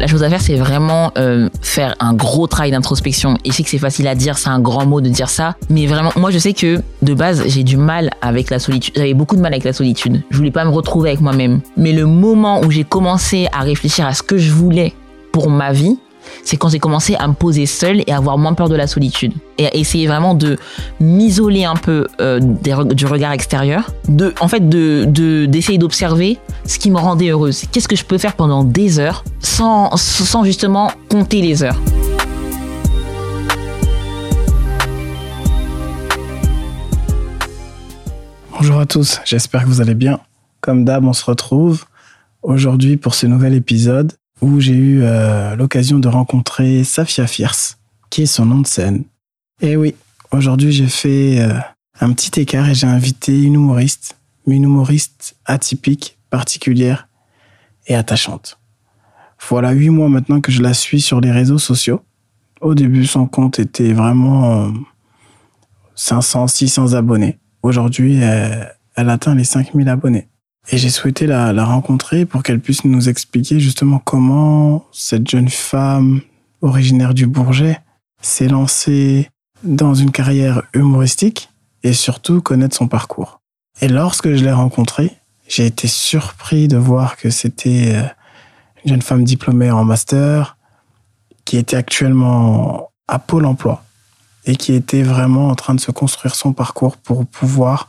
La chose à faire, c'est vraiment euh, faire un gros travail d'introspection. Et je sais que c'est facile à dire, c'est un grand mot de dire ça. Mais vraiment, moi, je sais que de base, j'ai du mal avec la solitude. J'avais beaucoup de mal avec la solitude. Je voulais pas me retrouver avec moi-même. Mais le moment où j'ai commencé à réfléchir à ce que je voulais pour ma vie, c'est quand j'ai commencé à me poser seule et à avoir moins peur de la solitude. Et à essayer vraiment de m'isoler un peu euh, du regard extérieur. De, en fait, d'essayer de, d'essayer d'observer ce qui me rendait heureuse. Qu'est-ce que je peux faire pendant des heures sans, sans justement compter les heures? Bonjour à tous, j'espère que vous allez bien. Comme d'hab, on se retrouve aujourd'hui pour ce nouvel épisode où j'ai eu euh, l'occasion de rencontrer Safia Fierce, qui est son nom de scène. Et oui, aujourd'hui j'ai fait euh, un petit écart et j'ai invité une humoriste, mais une humoriste atypique, particulière et attachante. Voilà huit mois maintenant que je la suis sur les réseaux sociaux. Au début, son compte était vraiment 500, euh, 600 abonnés. Aujourd'hui, elle atteint les 5000 abonnés. Et j'ai souhaité la, rencontrer pour qu'elle puisse nous expliquer justement comment cette jeune femme originaire du Bourget s'est lancée dans une carrière humoristique et surtout connaître son parcours. Et lorsque je l'ai rencontrée, j'ai été surpris de voir que c'était euh, une jeune femme diplômée en master qui était actuellement à Pôle emploi et qui était vraiment en train de se construire son parcours pour pouvoir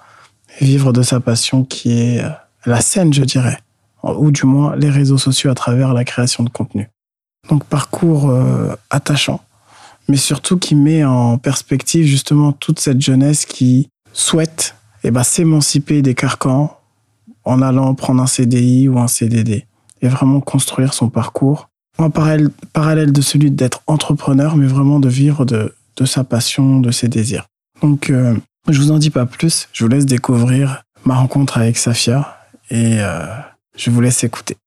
vivre de sa passion qui est euh, la scène, je dirais, ou du moins les réseaux sociaux à travers la création de contenu. Donc parcours euh, attachant, mais surtout qui met en perspective justement toute cette jeunesse qui souhaite eh ben, s'émanciper des carcans en allant prendre un CDI ou un CDD et vraiment construire son parcours en parallèle, de celui d'être entrepreneur, mais vraiment de vivre de, de sa passion, de ses désirs. Donc, euh, je vous en dis pas plus, je vous laisse découvrir ma rencontre avec Safia et euh, je vous laisse écouter.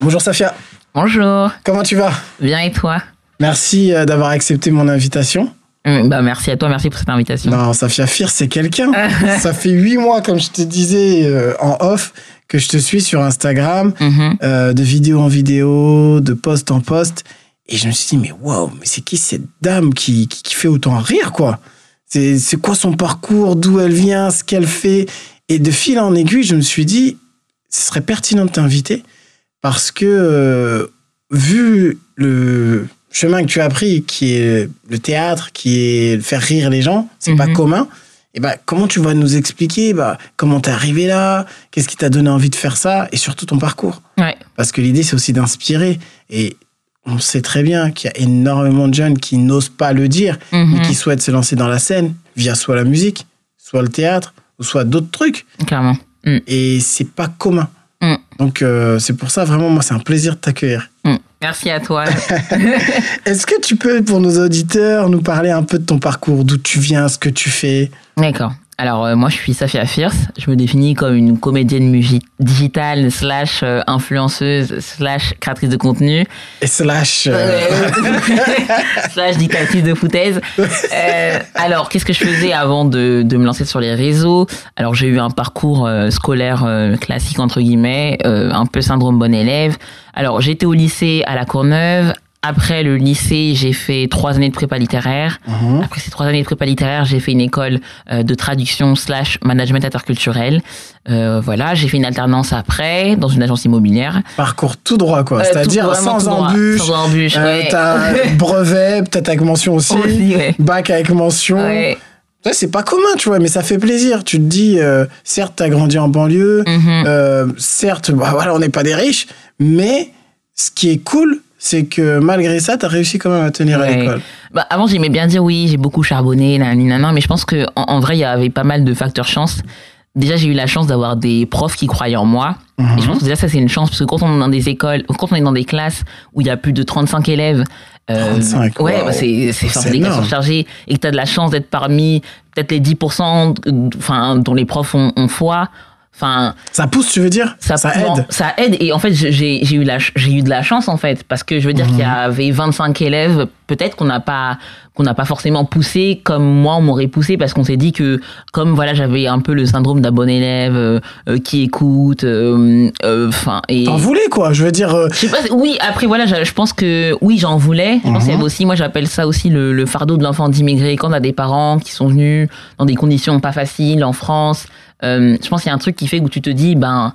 Bonjour Safia. Bonjour. Comment tu vas? Bien et toi? Merci euh, d'avoir accepté mon invitation. Euh, bah, merci à toi, merci pour cette invitation. Non, Safia Fir, c'est quelqu'un. Ça fait huit mois, comme je te disais en off, que je te suis sur Instagram, Mhm. euh, de vidéo en vidéo, de post en post. Et je me suis dit, mais waouh, mais c'est qui cette dame qui, qui, qui fait autant rire, quoi? C'est c'est quoi son parcours, d'où elle vient, ce qu'elle fait? Et de fil en aiguille, je me suis dit, ce serait pertinent de t'inviter parce que, euh, vu le chemin que tu as pris, qui est le théâtre, qui est faire rire les gens, c'est pas Mhm. commun. Et bah, comment tu vas nous expliquer bah, comment t'es arrivé là, qu'est-ce qui t'a donné envie de faire ça, et surtout ton parcours. Ouais. Parce que l'idée, c'est aussi d'inspirer. Et on sait très bien qu'il y a énormément de jeunes qui n'osent pas le dire, mais Mhm. qui souhaitent se lancer dans la scène via soit la musique, soit le théâtre, ou soit d'autres trucs. Clairement. Et c'est pas commun. Mm. Donc, euh, c'est pour ça, vraiment, moi, c'est un plaisir de t'accueillir. Mm. Merci à toi. Est-ce que tu peux, pour nos auditeurs, nous parler un peu de ton parcours, d'où tu viens, ce que tu fais? D'accord. Alors euh, moi je suis Safia Fierce, je me définis comme une comédienne digitale slash euh, influenceuse slash créatrice de contenu Et slash. euh, slash dictatrice de foutaise. Euh, alors qu'est-ce que je faisais avant de, de me lancer sur les réseaux? Alors j'ai eu un parcours scolaire classique entre guillemets, un peu syndrome bon élève. Alors j'étais au lycée à la Courneuve. Après le lycée, j'ai fait trois années de prépa littéraire. mhm. Après ces trois années de prépa littéraire, j'ai fait une école euh, de traduction slash management interculturel. Euh, voilà, j'ai fait une alternance après dans une agence immobilière. Parcours tout droit, quoi. Euh, C'est-à-dire sans embûche. Sans embûche, ouais. T'as brevet, peut-être avec mention aussi. Aussi, ouais. Bac avec mention. Ouais. Ça, c'est pas commun, tu vois, mais ça fait plaisir. Tu te dis, certes, t'as grandi en banlieue, Mhm. certes, bah, voilà, on n'est pas des riches, mais ce qui est cool, c'est que malgré ça, t'as réussi quand même à tenir à Ouais. l'école. Bah, avant, j'aimais bien dire oui, j'ai beaucoup charbonné, nanana, mais je pense que en, en vrai, il y avait pas mal de facteurs chance. Déjà, j'ai eu la chance d'avoir des profs qui croyaient en moi. Mhm. Et je pense que déjà, ça, c'est une chance, parce que quand on est dans des écoles, quand on est dans des classes où il y a plus de 35 élèves, euh, 35, ouais, waouh. bah, c'est, c'est, des classes surchargées, et que tu as de la chance d'être parmi peut-être les 10%, euh, enfin, dont les profs ont, ont foi. Enfin, Ça pousse, tu veux dire ça, Ça non, aide ça aide et en fait j'ai eu la de la chance en fait parce que je veux dire Mhm. qu'il y avait 25 élèves peut-être qu'on n'a pas qu'on n'a pas forcément poussé comme moi on m'aurait poussé parce qu'on s'est dit que comme voilà j'avais un peu le syndrome d'un bon élève euh, euh, qui écoute euh, euh, enfin et T'en voulais, quoi. Je veux dire, euh, je sais pas, oui, après voilà, je, pense que oui, j'en voulais. Je pense y avait aussi, moi j'appelle ça aussi le, le fardeau de l'enfant d'immigré. Quand on a des parents qui sont venus dans des conditions pas faciles en France, euh, je pense qu'il y a un truc qui fait où tu te dis, ben,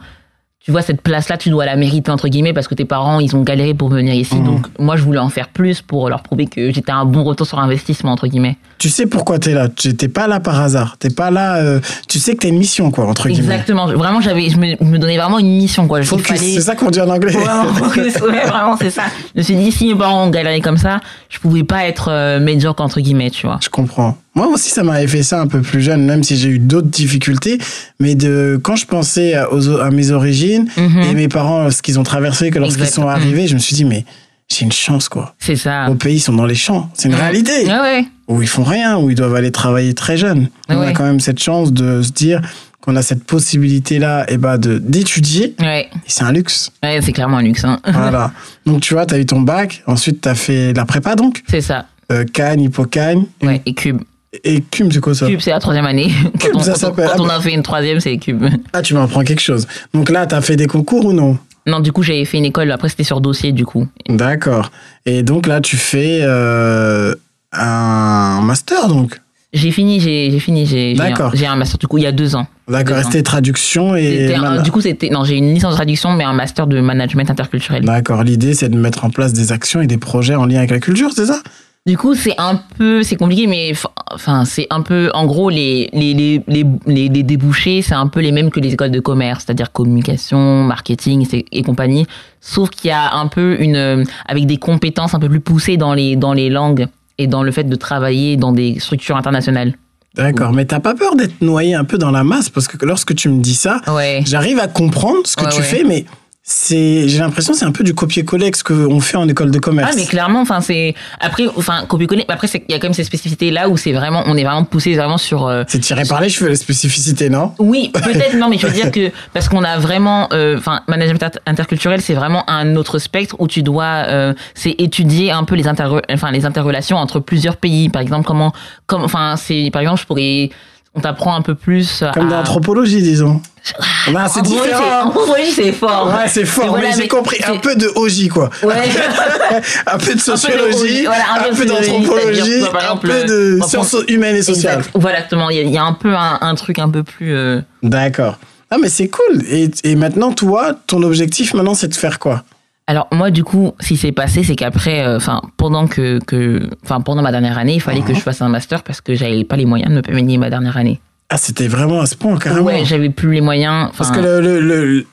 tu vois, cette place-là, tu dois la mériter, entre guillemets, parce que tes parents, ils ont galéré pour venir ici. Donc moi, je voulais en faire plus pour leur prouver que j'étais un bon retour sur investissement, entre guillemets. tu sais pourquoi t'es là? Tu t'es pas là par hasard. T'es pas là. euh, tu sais que t'as une mission, quoi, entre guillemets. Exactement. Vraiment, j'avais, je me, me donnais vraiment une mission, quoi. Focus, fallait- c'est ça qu'on dit en anglais. Vraiment, focus. Ouais, vraiment, c'est ça. Je me suis dit, si mes parents ont galéré comme ça, je pouvais pas être euh, médiocre, entre guillemets, tu vois. Je comprends. Moi aussi, ça m'avait fait ça un peu plus jeune, même si j'ai eu d'autres difficultés. Mais de quand je pensais à, aux- à mes origines Mhm. et mes parents, ce qu'ils ont traversé, que lorsqu'ils sont arrivés, je me suis dit, mais j'ai une chance, quoi. C'est ça. Au pays, ils sont dans les champs. C'est une réalité. Ouais, ouais. Où ils font rien, où ils doivent aller travailler très jeunes. On a quand même cette chance de se dire qu'on a cette possibilité-là et bah, de d'étudier. Ouais, Et c'est un luxe. ouais c'est clairement un luxe. Hein. voilà. Donc, tu vois, tu as eu ton bac. Ensuite, tu as fait la prépa, donc. C'est ça. Euh, Cannes, Hippocagne. Ouais, et Cube. Et Cum, c'est quoi ça Cube, c'est la troisième année. Cube, quand on, ça s'appelle. quand on a fait une troisième, c'est Cube. Ah, tu m'apprends quelque chose. Donc là, tu as fait des concours ou non Non, du coup, j'avais fait une école. Après, c'était sur dossier, du coup. D'accord. Et donc là, tu fais euh, un master, donc. J'ai fini, j'ai j'ai fini, j'ai j'ai un, D'accord. j'ai un master, du coup, il y a deux ans. D'accord, c'était traduction et. Un- du coup, c'était. Non, j'ai une licence de traduction, mais un master de management interculturel. D'accord, l'idée, c'est de mettre en place des actions et des projets en lien avec la culture, c'est ça? Du coup, c'est un peu, c'est compliqué, mais enfin, c'est un peu, en gros, les, les, les, les, les, débouchés, c'est un peu les mêmes que les écoles de commerce, c'est-à-dire communication, marketing et, compagnie. Sauf qu'il y a un peu une, euh, avec des compétences un peu plus poussées dans les, dans les langues et dans le fait de travailler dans des structures internationales. D'accord, mais t'as pas peur d'être noyé un peu dans la masse? Parce que lorsque tu me dis ça, Ouais. j'arrive à comprendre ce que Ouais, tu ouais. fais, mais c'est, j'ai l'impression c'est un peu du copier-coller ce qu'on fait en école de commerce. Ah mais clairement enfin c'est après enfin copier-coller mais après c'est il y a quand même ces spécificités là où c'est vraiment on est vraiment poussé vraiment sur euh, C'est tiré par les cheveux, les spécificités, non? Oui, peut-être non, mais je veux dire que parce qu'on a vraiment, euh, enfin, management inter- interculturel, c'est vraiment un autre spectre où tu dois, euh, c'est étudier un peu les inter, enfin, les interrelations entre plusieurs pays. Par exemple, comment, comme, enfin, c'est, par exemple, je pourrais, on t'apprend un peu plus. Comme dans à... l'anthropologie, disons. Non, c'est différent. Anthropologie, c'est fort. Ouais, c'est fort, voilà, mais j'ai compris un peu de OJ, quoi. Ouais. un peu de sociologie, un peu d'anthropologie, un peu de prend- sciences humaines et sociales. Exact. Voilà, exactement. Il y, a, il y a un peu un, un truc un peu plus. euh, D'accord. Ah, mais c'est cool. Et, et maintenant, toi, ton objectif, maintenant, c'est de faire quoi? Alors moi du coup, ce qui s'est passé, c'est qu'après, euh, enfin pendant que, que, enfin pendant ma dernière année, il fallait que je fasse un master parce que j'avais pas les moyens de me payer ma dernière année. Ah, c'était vraiment à ce point, carrément. Ouais, j'avais plus les moyens. Parce que le, le, le-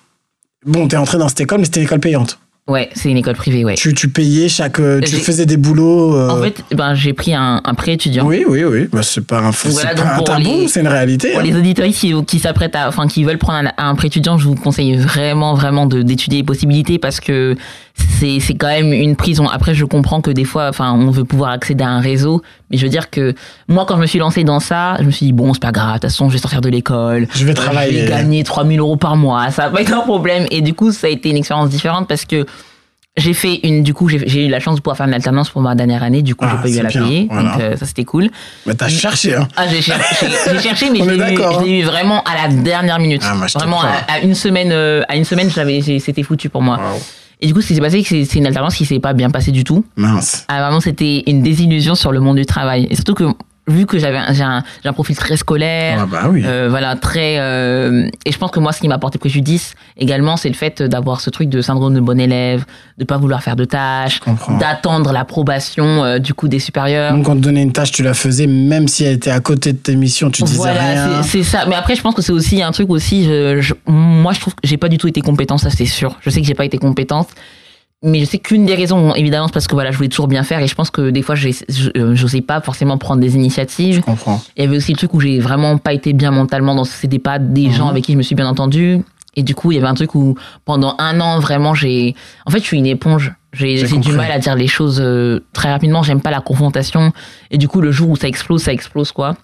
Bon, t'es entré dans cette école, mais c'était une école payante. Ouais, c'est une école privée, ouais. Tu, tu payais chaque. euh, Tu faisais des boulots. euh, En fait, ben j'ai pris un, un prêt étudiant. Oui, oui, oui. Bah, c'est pas un, c'est Voilà, pas un tabou, c'est une réalité. Pour hein. les auditeurs qui, qui s'apprêtent à, enfin, qui veulent prendre un, un prêt étudiant, je vous conseille vraiment, vraiment de, d'étudier les possibilités parce que c'est, c'est quand même une prison. Après, je comprends que des fois, enfin, on veut pouvoir accéder à un réseau, mais je veux dire que moi, quand je me suis lancée dans ça, je me suis dit, bon, c'est pas grave, de toute façon, je vais sortir de l'école. Je vais travailler. Je vais gagner 3000 euros par mois, ça va pas être un problème. Et du coup, ça a été une expérience différente parce que j'ai fait une, du coup, j'ai, j'ai eu la chance de pouvoir faire une alternance pour ma dernière année, du coup, Ah, j'ai pas eu à la bien, payer. voilà. Donc, euh, ça, c'était cool. Mais t'as cherché, hein. Ah, j'ai cherché, j'ai cherché, mais l'ai eu, l'ai eu vraiment à la dernière minute. Ah, vraiment à, à une semaine, euh, à une semaine, j'avais, j'ai- c'était foutu pour moi. Et du coup, ce qui s'est passé, c'est une alternance qui s'est pas bien passée du tout. Mince. Ah, vraiment, c'était une désillusion sur le monde du travail. Et surtout que, vu que j'avais, j'ai un, profil très scolaire, Ah, bah oui. euh, voilà, très. euh, et je pense que moi, ce qui m'a apporté préjudice également, c'est le fait d'avoir ce truc de syndrome de bon élève, de pas vouloir faire de tâches, d'attendre l'approbation euh, du coup des supérieurs. Donc, on te donnait une tâche, tu la faisais, même si elle était à côté de tes missions, tu disais rien. Voilà, c'est c'est ça. Mais après, je pense que c'est aussi un truc aussi. Je, je- moi, je trouve que j'ai pas du tout été compétente, ça c'est sûr. Je sais que j'ai pas été compétente. Mais je sais qu'une des raisons, évidemment, c'est parce que voilà, je voulais toujours bien faire. Et je pense que des fois, je euh, j'osais pas forcément prendre des initiatives. Je comprends. Il y avait aussi le truc où j'ai vraiment pas été bien mentalement dans c'était pas des gens Mhm. avec qui je me suis bien entendu et du coup il y avait un truc où pendant un an vraiment j'ai en fait je suis une éponge. J'ai du mal à dire les choses euh, très rapidement. J'aime pas la confrontation. Et du coup le jour où ça explose ça explose quoi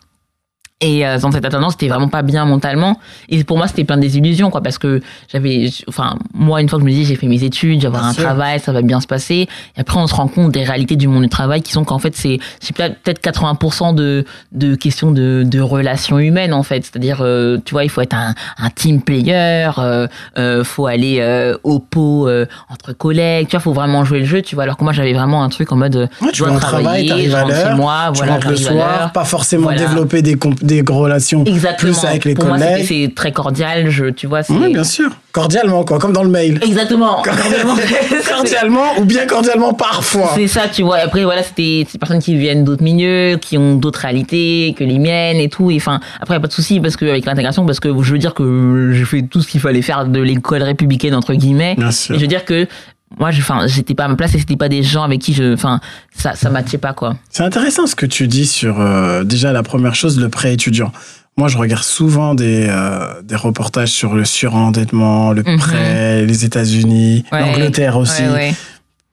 Et euh, dans cette alternance, c'était vraiment pas bien mentalement. Et pour moi, c'était plein de désillusions, quoi, parce que j'avais, enfin, moi, une fois que je me dis, j'ai fait mes études, j'ai avoir un travail, ça va bien se passer. Et après, on se rend compte des réalités du monde du travail qui sont qu'en fait, c'est, c'est peut-être 80% de, de questions de, de relations humaines, en fait. C'est-à-dire, euh, tu vois, il faut être un, un team player, euh, euh faut aller euh, au pot entre collègues, tu vois, faut vraiment jouer le jeu, tu vois. Alors que moi, j'avais vraiment un truc en mode, ouais, tu vas travailler, travail, à l'heure, moi, tu voilà, le soir, pas forcément développer des des relations Exactement. plus avec les Pour collègues. C'est très cordial, je, tu vois. Oui, bien sûr. Cordialement, quoi, comme dans le mail. Exactement. Cordialement, cordialement ou bien cordialement parfois. C'est ça, tu vois. Après, voilà, c'était des personnes qui viennent d'autres milieux, qui ont d'autres réalités que les miennes et tout. Et enfin, après, y a pas de souci parce que avec l'intégration, parce que je veux dire que j'ai fait tout ce qu'il fallait faire de l'école républicaine entre guillemets. Bien sûr. Et je veux dire que moi enfin j'étais pas à ma place et c'était pas des gens avec qui je enfin ça ça matchait pas quoi c'est intéressant ce que tu dis sur euh, déjà la première chose le prêt étudiant moi je regarde souvent des euh, des reportages sur le surendettement le mhm. prêt les États-Unis l'Angleterre aussi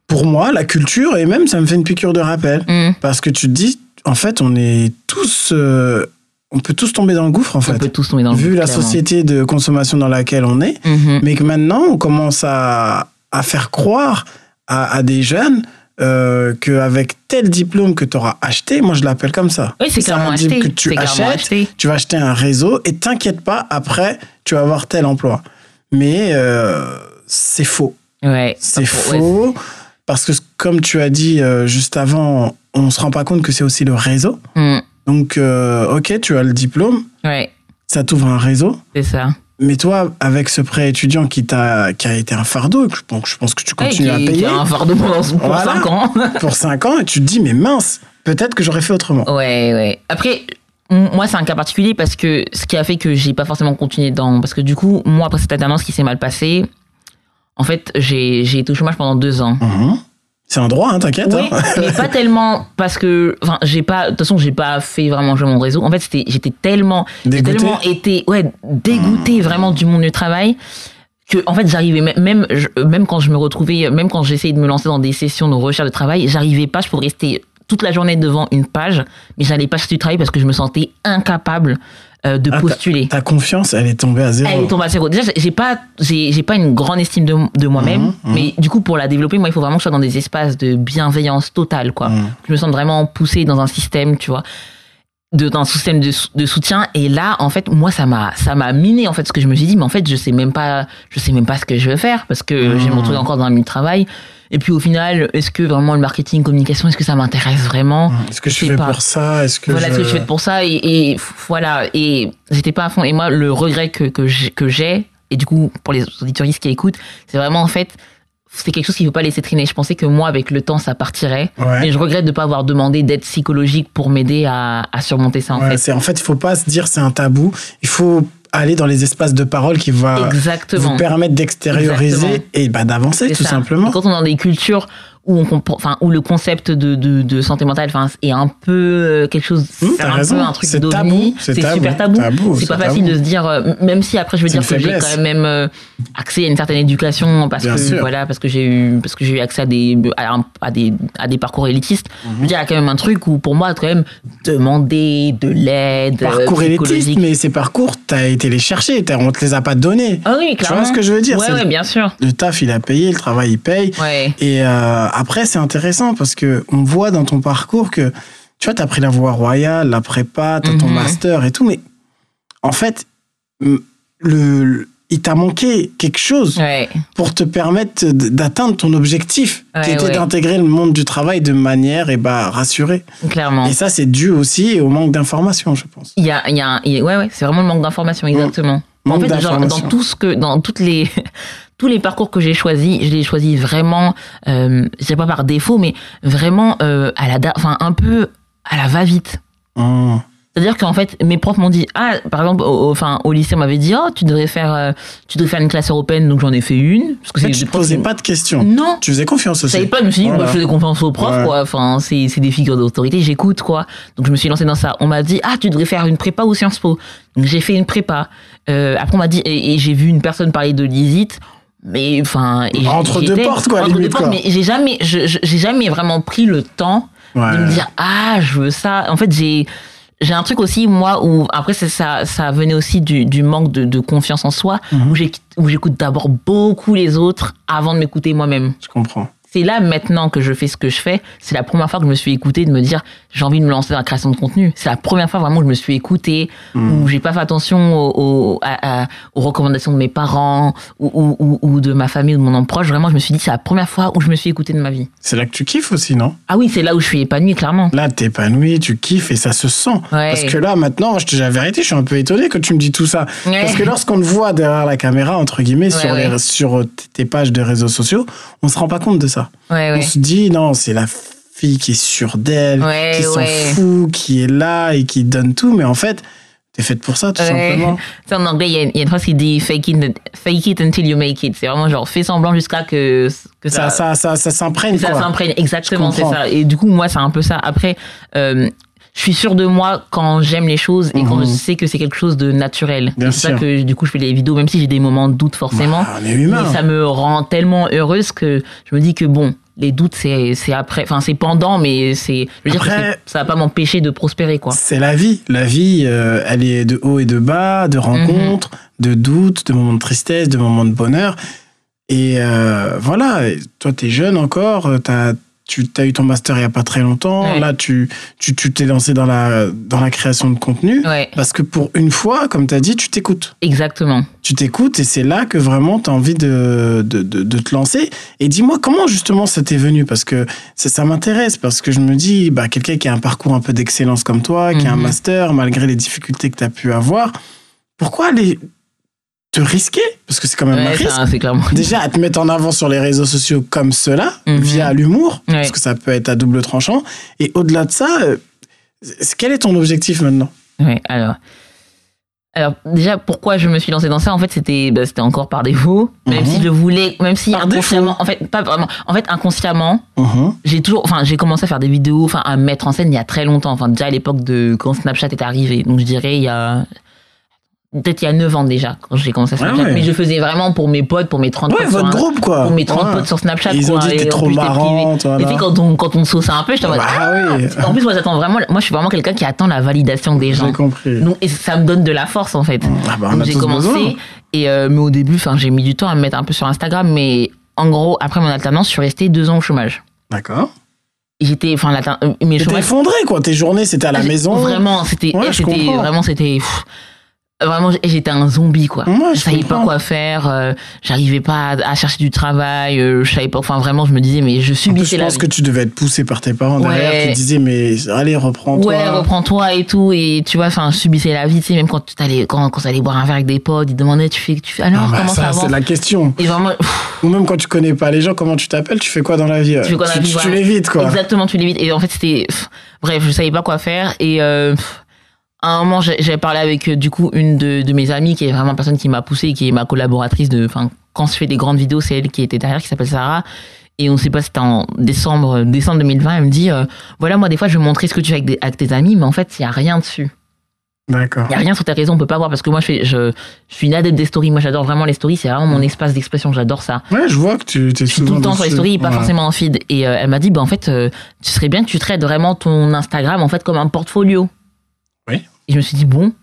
pour moi la culture et même ça me fait une piqûre de rappel mhm. parce que tu te dis en fait on est tous euh, on peut tous tomber dans le gouffre en fait. On peut tous tomber dans le Vu la société de consommation dans laquelle on est, mhm. mais que maintenant on commence à, à faire croire à, des jeunes euh, qu'avec tel diplôme que tu auras acheté, moi je l'appelle comme ça. Oui, c'est clairement acheté. que tu achètes, tu vas acheter un réseau et t'inquiète pas, après, tu vas avoir tel emploi. Mais euh, c'est faux. Ouais, c'est faux. Parce que, comme tu as dit euh, juste avant, on se rend pas compte que c'est aussi le réseau. Mm. Donc, ok, tu as le diplôme. Ouais. Ça t'ouvre un réseau. C'est ça. Mais toi, avec ce prêt étudiant qui, t'a, qui a été un fardeau, donc je pense que tu continues à payer. un fardeau pendant, pour 5 ans. pour 5 ans, et tu te dis, mais mince, peut-être que j'aurais fait autrement. Ouais, ouais. Après, moi, c'est un cas particulier parce que ce qui a fait que j'ai pas forcément continué dans. Parce que du coup, moi, après cette alternance qui s'est mal passée, en fait, j'ai, j'ai été au chômage pendant 2 ans. Mhm. C'est un droit, hein, t'inquiète. Oui, hein. mais pas tellement parce que, enfin, j'ai pas, de toute façon, j'ai pas fait vraiment jouer mon réseau. En fait, c'était, j'étais tellement, j'ai tellement été, ouais, dégoûté vraiment du monde du travail que, en fait, j'arrivais même, même quand je me retrouvais, même quand j'essayais de me lancer dans des sessions de recherche de travail, j'arrivais pas, je pouvais rester toute la journée devant une page, mais j'allais pas chercher du travail parce que je me sentais incapable euh, de ah, postuler. Ta, confiance, elle est tombée à zéro. Elle est tombée à zéro. Déjà, j'ai pas, j'ai, pas une grande estime de, de moi-même, mhm, mhm. mais du coup, pour la développer, moi, il faut vraiment que je sois dans des espaces de bienveillance totale, quoi. Mhm. Je me sens vraiment poussée dans un système, tu vois de, dans un système de, de, soutien et là en fait moi ça m'a ça m'a miné en fait ce que je me suis dit mais en fait je sais même pas je sais même pas ce que je veux faire parce que j'ai mon truc encore dans le milieu de travail et puis au final, est-ce que vraiment le marketing, communication, est-ce que ça m'intéresse vraiment. Est-ce que je, fais pour ça? Est-ce que voilà, je... ce que je fais pour ça? Et, voilà. Et j'étais pas à fond. Et moi, le regret que que j'ai et du coup pour les auditoristes qui écoutent, c'est vraiment en fait c'est quelque chose qu'il ne faut pas laisser traîner. Je pensais que moi, avec le temps, ça partirait. Mais je regrette de ne pas avoir demandé d'aide psychologique pour m'aider à, à, surmonter ça, en fait. En fait, il ne faut pas se dire c'est un tabou. Il faut aller dans les espaces de parole qui va vous permettre d'extérioriser et bah, d'avancer tout simplement. quand on est dans des cultures où on enfin où le concept de, de, de santé mentale enfin est un peu euh, quelque chose mmh, c'est un peu un truc d'ovni. c'est super tabou, c'est pas facile de se dire euh, même si après je veux dire que j'ai quand même euh, accès à une certaine éducation parce que voilà parce que j'ai eu parce que j'ai eu accès à des à, des à des parcours élitistes mmh. je veux dire il y a quand même un truc où pour moi quand même demander de l'aide parcours élitiste mais ces parcours t'as été les chercher on te les a pas donnés. Ah oui clairement. tu vois ce que je veux dire ouais, ouais bien sûr. le taf il a payé le travail il paye. Ouais. et après, c'est intéressant parce que on voit dans ton parcours que tu vois, tu as pris la voie royale, la prépa, tu as ton mhm. master et tout, mais en fait, le, il t'a manqué quelque chose pour te permettre d'atteindre ton objectif, qui était d'intégrer le monde du travail de manière et eh bah, rassurée. Clairement. Et ça, c'est dû aussi au manque d'information, je pense. Il y a, il y a, ouais, ouais, c'est vraiment le manque d'information, exactement. en fait, dans tout ce que, dans toutes les, tous les parcours que j'ai choisis, je les ai choisis vraiment, euh, je sais pas par défaut, mais vraiment euh, à la, enfin un peu à la va-vite. Oh. C'est-à-dire qu'en fait, mes profs m'ont dit, ah, par exemple, au, enfin, au lycée, on m'avait dit, oh, tu devrais faire, euh, tu devrais faire une classe européenne, donc j'en ai fait une. Parce que tu ne posais pas de questions. Non. Tu faisais confiance aussi. Je pas, je me suis dit, je faisais confiance aux profs, quoi. Enfin, c'est, c'est des figures d'autorité, j'écoute, quoi. Donc je me suis lancée dans ça. On m'a dit, ah, tu devrais faire une prépa ou Sciences Po. Donc j'ai fait une prépa. Euh, après, on m'a dit, et, et j'ai vu une personne parler de l'ISIT mais enfin entre deux portes quoi entre deux portes, mais j'ai jamais j'ai jamais vraiment pris le temps de me dire ah je veux ça. En fait j'ai j'ai un truc aussi moi où après ça ça venait aussi du, du manque de, de confiance en soi où j'ai- où j'écoute d'abord beaucoup les autres avant de m'écouter moi-même. Je comprends. C'est là maintenant que je fais ce que je fais c'est la première fois que je me suis écoutée de me dire j'ai envie de me lancer dans la création de contenu c'est la première fois vraiment que je me suis écoutée Mhm. où j'ai pas fait attention aux, aux- à- à- aux recommandations de mes parents ou, ou, ou- ou de ma famille ou de mon entourage vraiment je me suis dit c'est la première fois où je me suis écoutée de ma vie C'est là que tu kiffes aussi, non? Ah oui c'est là où je suis épanouie clairement Là, t'es épanoui, tu kiffes et ça se sent. Ouais. Parce que là, maintenant, je te dis la vérité, je suis un peu étonné que tu me dis tout ça. Ouais. Parce que lorsqu'on te voit derrière la caméra, entre guillemets, Ouais, sur, les- sur tes pages de réseaux sociaux, on se rend pas compte de ça. Ouais On ouais se dit, non, c'est la fille qui est sûre d'elle, Ouais, qui s'en fout, qui est là et qui donne tout. Mais en fait, t'es faite pour ça, tout simplement. Tu sais, en anglais, il y, a- il y a une phrase qui dit fake it, fake it until you make it. C'est vraiment genre fais semblant jusqu'à que, que Ça, ça, ça, ça, ça s'imprègne, ça s'imprègne. Exactement, c'est ça. Et du coup, moi, c'est un peu ça. Après, euh, je suis sûre de moi quand j'aime les choses et quand Mhm. je sais que c'est quelque chose de naturel. C'est ça que du coup, je fais les vidéos, même si j'ai des moments de doute forcément. Bah, on est humain. Mais ça me rend tellement heureuse que je me dis que bon, les doutes, c'est après, enfin, c'est pendant, mais c'est, je veux dire que Après- c'est- ça va pas m'empêcher de prospérer, quoi. C'est la vie. La vie, euh, elle est de haut et de bas, de rencontres, de doutes, de moments de tristesse, de moments de bonheur. Et euh, voilà, toi, tu es jeune encore, euh, t'as- tu as eu ton master il n'y a pas très longtemps. Ouais. Là, tu tu tu t'es lancé dans la, dans la création de contenu. Ouais, Parce que pour une fois, comme tu as dit, tu t'écoutes. exactement. Tu t'écoutes et c'est là que vraiment tu as envie de, de, de, de te lancer. Et dis-moi, comment justement ça t'est venu? Parce que ça, ça m'intéresse, parce que je me dis, bah, quelqu'un qui a un parcours un peu d'excellence comme toi, qui a un Mhm. master, malgré les difficultés que tu as pu avoir, pourquoi aller te risquer Parce que c'est quand même un risque. ça, c'est clairement. Déjà, à te mettre en avant sur les réseaux sociaux comme cela, Mhm. via l'humour, Ouais. parce que ça peut être à double tranchant. Et au-delà de ça, euh, quel est ton objectif maintenant? Ouais, alors. Alors, déjà, pourquoi je me suis lancée dans ça? En fait, c'était bah, c'était encore par défaut. Même Mhm. si je voulais, même si Par inconsciemment, en fait, pas vraiment. En fait, inconsciemment, Mhm. j'ai toujours, enfin, j'ai commencé à faire des vidéos, enfin, à me mettre en scène il y a très longtemps. Enfin, déjà à l'époque de quand Snapchat est arrivé. Donc, je dirais il y a peut-être il y a 9 ans déjà quand j'ai commencé à Snapchat. ouais. Mais je faisais vraiment pour mes potes, pour mes 30 Ouais, potes. votre groupe, quoi. Pour mes 30 Ouais. potes sur Snapchat. Ils ont quoi, dit et t'es trop marrante, Et puis quand on, quand on sauce un peu, je Bah ah, oui. En plus, moi, j'attends vraiment, moi, je suis vraiment quelqu'un qui attend la validation des gens. J'ai compris. Donc, et ça me donne de la force, en fait. Ah bah, j'ai commencé, besoin. et, euh, mais au début, enfin, j'ai mis du temps à me mettre un peu sur Instagram, mais en gros, après mon alternance, je suis restée deux ans au chômage. D'accord. J'étais, enfin, l'altern- euh, mes chômages. effondré, quoi. Tes journées, c'était à la Ah, maison. Vraiment, c'était, Ouais, vraiment, c'était, vraiment, j'étais un zombie, quoi. Ouais, je je savais pas quoi faire, euh, j'arrivais pas à, à chercher du travail, euh, je savais pas, enfin, vraiment, je me disais, mais je subissais je la pense vie. que tu devais être poussé par tes parents derrière Ouais. qui te disaient, mais allez, reprends-toi. Ouais, reprends-toi et tout. Et tu vois, enfin, je subissais la vie, tu sais, même quand tu allais, quand, quand t'allais boire un verre avec des potes, ils demandaient, tu fais, tu fais, alors, Ah bah, comment ça, ça, c'est la question. Et vraiment, Ou même quand tu connais pas les gens, comment tu t'appelles, tu fais quoi dans la vie Tu fais quoi dans la vie, tu, l'évites, quoi. exactement, tu l'évites. Et en fait, c'était, bref, je savais pas quoi faire. Et, euh, pff, un moment, j'ai parlé avec, euh, du coup, une de, de mes amies, qui est vraiment une personne qui m'a poussé, qui est ma collaboratrice de, enfin, quand je fais des grandes vidéos, c'est elle qui était derrière, qui s'appelle Sarah. Et on sait pas, c'était en décembre, décembre 2020, elle me dit, euh, voilà, moi, des fois, je vais montrer ce que tu fais avec, des- avec tes amis, mais en fait, il y a rien dessus. D'accord. Il y a rien sur tes réseaux, on peut pas voir parce que moi je fais je, je suis une adepte des stories, moi j'adore vraiment les stories, c'est vraiment mon espace d'expression, j'adore ça. Ouais, je vois que tu es Je suis tout le temps sur les stories, pas forcément en feed et euh, elle m'a dit bah en fait euh, tu serais bien que tu traites vraiment ton Instagram en fait comme un portfolio. Oui. Et je me suis dit bon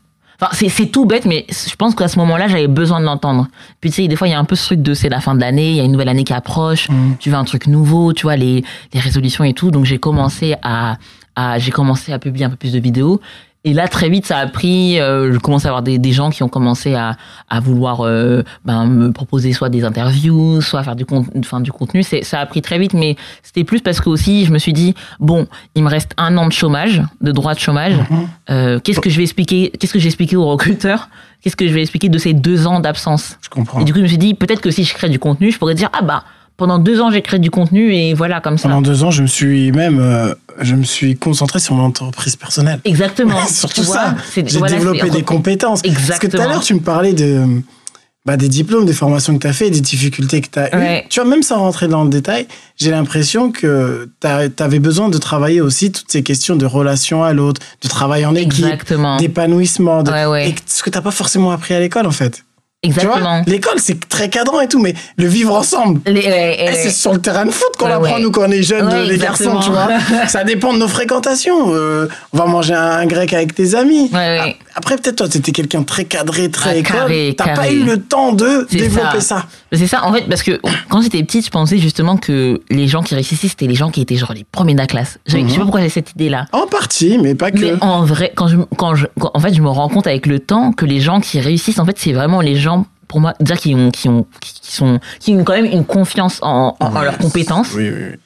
Enfin, c'est, tout bête, mais je pense qu'à ce moment-là, j'avais besoin de l'entendre. Puis tu sais, des fois, il y a un peu ce truc de c'est la fin de l'année, il y a une nouvelle année qui approche, Mm. tu veux un truc nouveau, tu vois, les, les résolutions et tout. Donc j'ai commencé à, à j'ai commencé à publier un peu plus de vidéos. Et là, très vite, ça a pris. Euh, je commençais à avoir des, des gens qui ont commencé à, à vouloir euh, ben, me proposer soit des interviews, soit faire du, con, enfin, du contenu. Ça a pris très vite, mais c'était plus parce que aussi, je me suis dit bon, il me reste un an de chômage, de droit de chômage. Mhm. Euh, qu'est-ce que je vais expliquer Qu'est-ce que j'ai expliqué aux recruteurs Qu'est-ce que je vais expliquer de ces deux ans d'absence? Je comprends. Et du coup, je me suis dit peut-être que si je crée du contenu, je pourrais dire ah bah pendant deux ans j'ai créé du contenu et voilà comme ça. Pendant deux ans, je me suis même, euh, je me suis concentré sur mon entreprise personnelle. Exactement. Surtout Tu vois, ça. J'ai voilà, développé des compétences. Parce que tout à Exactement. l'heure, tu me parlais de, bah, des diplômes, des formations que tu as fait, des difficultés que tu as Ouais. eues. Tu vois, même sans rentrer dans le détail, j'ai l'impression que tu avais besoin de travailler aussi toutes ces questions de relation à l'autre, de travail en équipe, Exactement. d'épanouissement, de- Ouais, ouais. et ce que tu n'as pas forcément appris à l'école, en fait. Exactement. L'école, c'est très cadrant et tout, mais le vivre ensemble. Eh, c'est sur le terrain de foot qu'on Ouais, apprend, ouais. nous, quand on est jeunes, Ouais, les garçons, tu vois. Ça dépend de nos fréquentations. Euh, on va manger un, un grec avec tes amis. Après, peut-être toi, t'étais quelqu'un très cadré, très Ah, école. T'as pas eu le temps de développer ça. ça. C'est ça, en fait, parce que quand j'étais petite, je pensais justement que les gens qui réussissaient, c'était les gens qui étaient genre les premiers de la classe. Je Mhm. je sais pas pourquoi j'ai cette idée-là. En partie, mais pas que. Mais en vrai, quand je, quand je, quand- en fait, je me rends compte avec le temps que les gens qui réussissent, en fait, c'est vraiment les gens, pour moi, dire qui ont, qui ont, qui sont, qui ont quand même une confiance en, en, leurs compétences Oui, oui, oui.